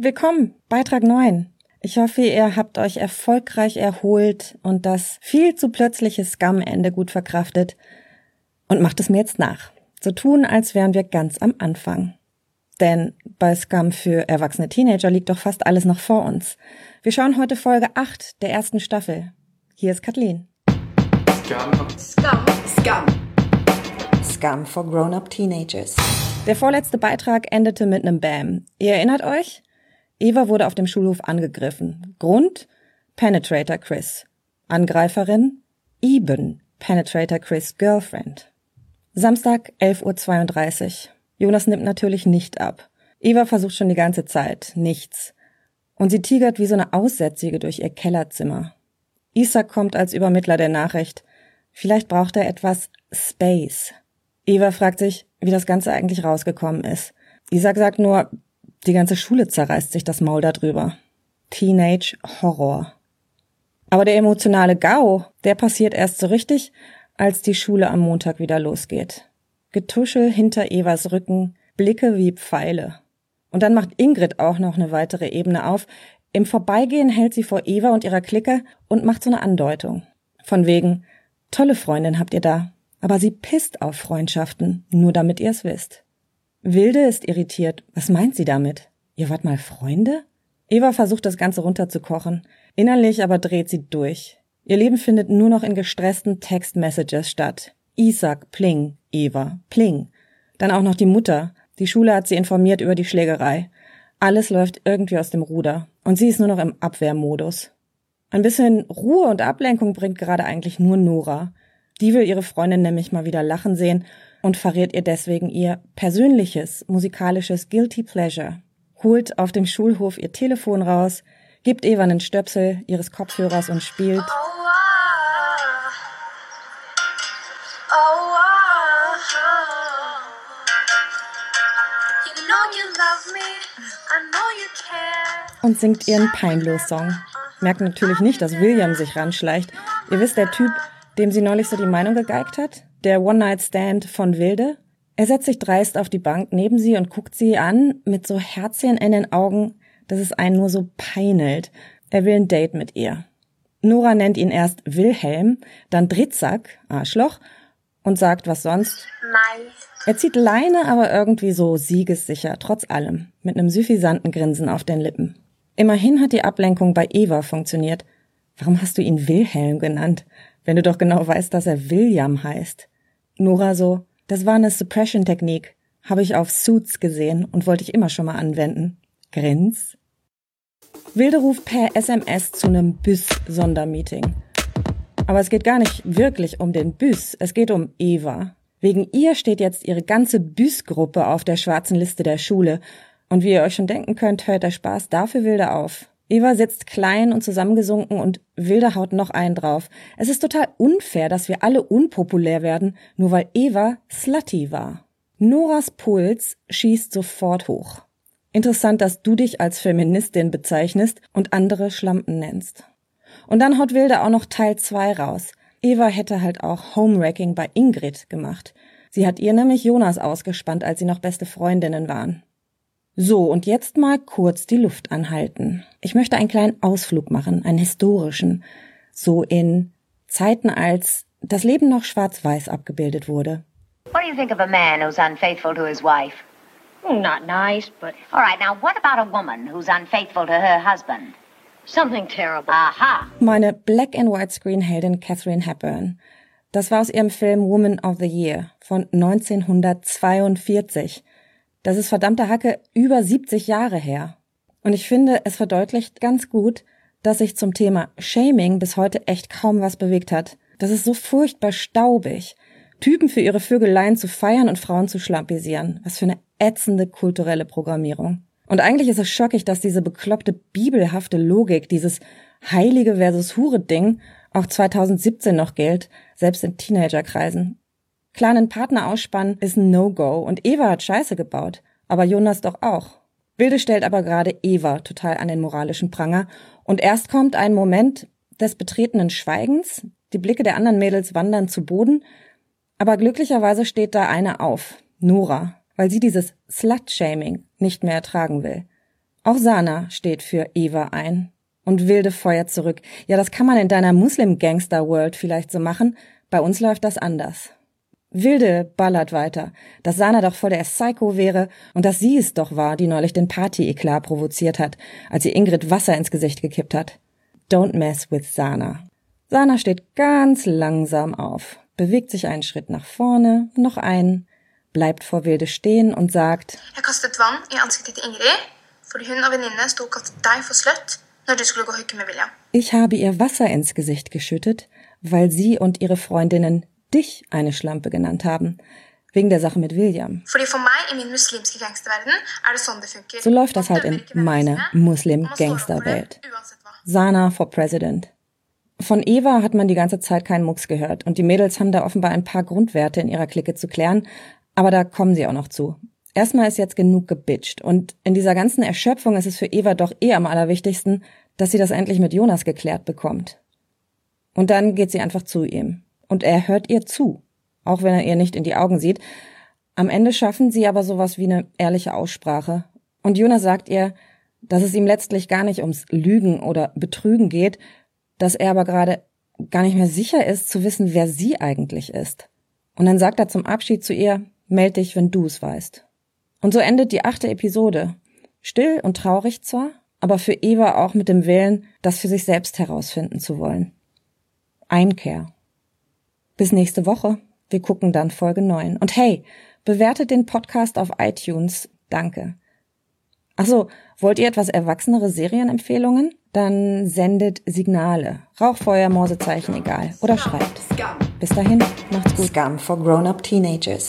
Willkommen, Beitrag 9. Ich hoffe, ihr habt euch erfolgreich erholt und das viel zu plötzliche Scam-Ende gut verkraftet und macht es mir jetzt nach. So tun, als wären wir ganz am Anfang. Denn bei Scum für erwachsene Teenager liegt doch fast alles noch vor uns. Wir schauen heute Folge 8 der ersten Staffel. Hier ist Kathleen. Scum. Scum. Scum. Scum for Grown-Up Teenagers. Der vorletzte Beitrag endete mit einem Bam. Ihr erinnert euch? Eva wurde auf dem Schulhof angegriffen. Grund? Penetrator Chris. Angreiferin? Eben. Penetrator Chris Girlfriend. Samstag, 11.32 Uhr. Jonas nimmt natürlich nicht ab. Eva versucht schon die ganze Zeit. Nichts. Und sie tigert wie so eine Aussätzige durch ihr Kellerzimmer. Isaac kommt als Übermittler der Nachricht. Vielleicht braucht er etwas Space. Eva fragt sich, wie das Ganze eigentlich rausgekommen ist. Isaac sagt nur, die ganze Schule zerreißt sich das Maul darüber. Teenage Horror. Aber der emotionale Gau, der passiert erst so richtig, als die Schule am Montag wieder losgeht. Getuschel hinter Evas Rücken, Blicke wie Pfeile. Und dann macht Ingrid auch noch eine weitere Ebene auf. Im Vorbeigehen hält sie vor Eva und ihrer Clique und macht so eine Andeutung. Von wegen, tolle Freundin habt ihr da. Aber sie pisst auf Freundschaften, nur damit ihr es wisst. Wilde ist irritiert. Was meint sie damit? Ihr wart mal Freunde? Eva versucht das Ganze runterzukochen. Innerlich aber dreht sie durch. Ihr Leben findet nur noch in gestressten Textmessages statt. Isaac, Pling, Eva, Pling. Dann auch noch die Mutter. Die Schule hat sie informiert über die Schlägerei. Alles läuft irgendwie aus dem Ruder. Und sie ist nur noch im Abwehrmodus. Ein bisschen Ruhe und Ablenkung bringt gerade eigentlich nur Nora. Die will ihre Freundin nämlich mal wieder lachen sehen und verrät ihr deswegen ihr persönliches musikalisches Guilty Pleasure. Holt auf dem Schulhof ihr Telefon raus, gibt Eva einen Stöpsel ihres Kopfhörers und spielt. Und singt ihren Peinlos-Song. Merkt natürlich nicht, dass William sich ranschleicht. Ihr wisst, der Typ, dem sie neulich so die Meinung gegeigt hat? Der One-Night-Stand von Wilde? Er setzt sich dreist auf die Bank neben sie und guckt sie an mit so Herzchen in den Augen, dass es einen nur so peinelt. Er will ein Date mit ihr. Nora nennt ihn erst Wilhelm, dann Dritzak, Arschloch, und sagt was sonst. Er zieht Leine, aber irgendwie so siegessicher, trotz allem, mit einem suffisanten Grinsen auf den Lippen. Immerhin hat die Ablenkung bei Eva funktioniert. Warum hast du ihn Wilhelm genannt, wenn du doch genau weißt, dass er William heißt? Nora so, das war eine Suppression-Technik. Habe ich auf Suits gesehen und wollte ich immer schon mal anwenden. Grins. Wilde ruft per SMS zu einem Büss-Sondermeeting. Aber es geht gar nicht wirklich um den Büss, es geht um Eva. Wegen ihr steht jetzt ihre ganze Büss-Gruppe auf der schwarzen Liste der Schule und wie ihr euch schon denken könnt, hört der Spaß dafür Wilde auf. Eva sitzt klein und zusammengesunken und Wilde haut noch einen drauf. Es ist total unfair, dass wir alle unpopulär werden, nur weil Eva slutty war. Noras Puls schießt sofort hoch. Interessant, dass du dich als Feministin bezeichnest und andere Schlampen nennst. Und dann haut Wilde auch noch Teil 2 raus. Eva hätte halt auch Homewrecking bei Ingrid gemacht. Sie hat ihr nämlich Jonas ausgespannt, als sie noch beste Freundinnen waren. So, und jetzt mal kurz die Luft anhalten. Ich möchte einen kleinen Ausflug machen, einen historischen, so in Zeiten, als das Leben noch schwarz-weiß abgebildet wurde. What do you think of a man who's unfaithful to his wife? not nice, but... All right, now what about a woman who's unfaithful to her husband? Something terrible. Aha. Meine Black-and-White-Screen-Heldin Catherine Hepburn. Das war aus ihrem Film Woman of the Year von 1942. Das ist verdammte Hacke über 70 Jahre her. Und ich finde, es verdeutlicht ganz gut, dass sich zum Thema Shaming bis heute echt kaum was bewegt hat. Das ist so furchtbar staubig. Typen für ihre Vögeleien zu feiern und Frauen zu schlampisieren. Was für eine ätzende kulturelle Programmierung. Und eigentlich ist es schockig, dass diese bekloppte bibelhafte Logik, dieses Heilige versus Hure-Ding auch 2017 noch gilt, selbst in Teenagerkreisen. Klar, einen Partner ausspannen ist ein No-Go und Eva hat Scheiße gebaut, aber Jonas doch auch. Bilde stellt aber gerade Eva total an den moralischen Pranger und erst kommt ein Moment des betretenen Schweigens, die Blicke der anderen Mädels wandern zu Boden, aber glücklicherweise steht da eine auf, Nora, weil sie dieses Slut-Shaming nicht mehr ertragen will. Auch Sana steht für Eva ein. Und Wilde feuert zurück. Ja, das kann man in deiner Muslim-Gangster-World vielleicht so machen. Bei uns läuft das anders. Wilde ballert weiter, dass Sana doch voll der Psycho wäre und dass sie es doch war, die neulich den Party-Eklat provoziert hat, als sie Ingrid Wasser ins Gesicht gekippt hat. Don't mess with Sana. Sana steht ganz langsam auf, bewegt sich einen Schritt nach vorne, noch einen, bleibt vor Wilde stehen und sagt, Jeg kastet vann i ansiktet til Ingrid, fordi hun og venninne sto og kalte deg for slutt når du skulle gå og hooke med William. ich habe ihr Wasser ins Gesicht geschüttet, weil sie und ihre Freundinnen dich eine Schlampe genannt haben, wegen der Sache mit William. So läuft das halt in meiner Muslim-Gangsterwelt. Sana for President. Von Eva hat man die ganze Zeit keinen Mucks gehört und die Mädels haben da offenbar ein paar Grundwerte in ihrer Clique zu klären, aber da kommen sie auch noch zu. Erstmal ist jetzt genug gebitcht und in dieser ganzen Erschöpfung ist es für Eva doch eh am allerwichtigsten, dass sie das endlich mit Jonas geklärt bekommt. Und dann geht sie einfach zu ihm und er hört ihr zu, auch wenn er ihr nicht in die Augen sieht. Am Ende schaffen sie aber sowas wie eine ehrliche Aussprache und Jonas sagt ihr, dass es ihm letztlich gar nicht ums Lügen oder Betrügen geht, dass er aber gerade gar nicht mehr sicher ist zu wissen, wer sie eigentlich ist. Und dann sagt er zum Abschied zu ihr, meld dich, wenn du es weißt. Und so endet die achte Episode. Still und traurig zwar, aber für Eva auch mit dem Willen, das für sich selbst herausfinden zu wollen. Einkehr. Bis nächste Woche. Wir gucken dann Folge 9. Und hey, bewertet den Podcast auf iTunes. Danke. Ach so, wollt ihr etwas erwachsenere Serienempfehlungen? Dann sendet Signale. Rauchfeuer, Morsezeichen, egal. Oder schreibt. Bis dahin, macht's gut. Scum for grown-up teenagers.